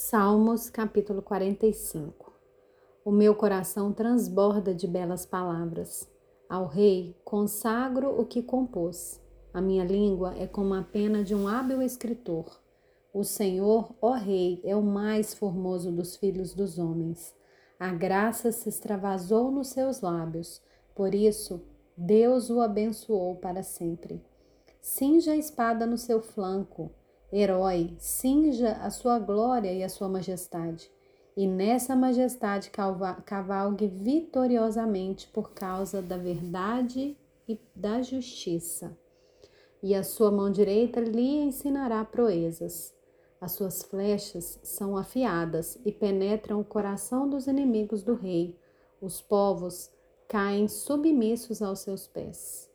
Salmos capítulo 45 O meu coração transborda de belas palavras. Ao rei consagro o que compôs. A minha língua é como a pena de um hábil escritor. O Senhor, ó Rei, é o mais formoso dos filhos dos homens. A graça se extravasou nos seus lábios, por isso Deus o abençoou para sempre. Cinja a espada no seu flanco Herói, cinja a sua glória e a sua majestade, e nessa majestade cavalgue vitoriosamente por causa da verdade e da justiça. E a sua mão direita lhe ensinará proezas. As suas flechas são afiadas e penetram o coração dos inimigos do rei. Os povos caem submissos aos seus pés.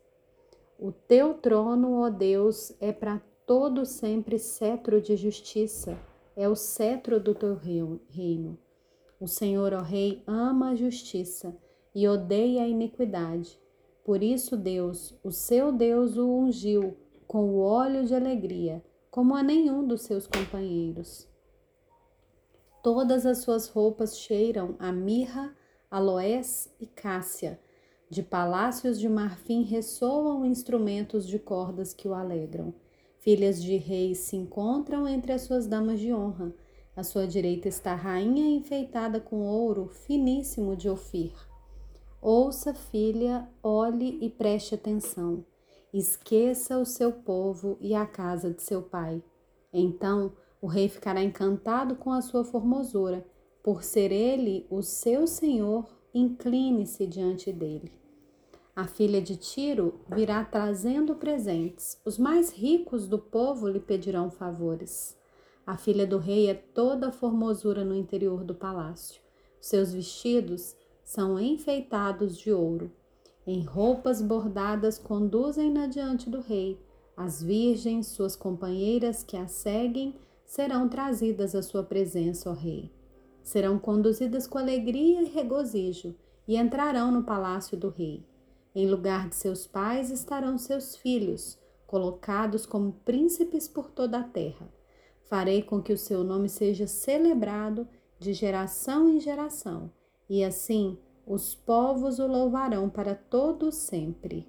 O teu trono, ó Deus, é para todo sempre cetro de justiça, é o cetro do teu reino. O Senhor, ó Rei, ama a justiça e odeia a iniquidade. Por isso, Deus, o seu Deus, o ungiu com o óleo de alegria, como a nenhum dos seus companheiros. Todas as suas roupas cheiram a mirra, aloés e cássia. De palácios de marfim ressoam instrumentos de cordas que o alegram. Filhas de reis se encontram entre as suas damas de honra. À sua direita está a rainha enfeitada com ouro finíssimo de Ofir. Ouça, filha, olhe e preste atenção. Esqueça o seu povo e a casa de seu pai. Então o rei ficará encantado com a sua formosura. Por ser ele o seu senhor, incline-se diante dele. A filha de Tiro virá trazendo presentes. Os mais ricos do povo lhe pedirão favores. A filha do rei é toda formosura no interior do palácio. Seus vestidos são enfeitados de ouro. Em roupas bordadas conduzem-na diante do rei. As virgens, suas companheiras que a seguem, serão trazidas à sua presença, ó rei. Serão conduzidas com alegria e regozijo e entrarão no palácio do rei. Em lugar de seus pais estarão seus filhos, colocados como príncipes por toda a terra. Farei com que o seu nome seja celebrado de geração em geração, e assim os povos o louvarão para todo sempre.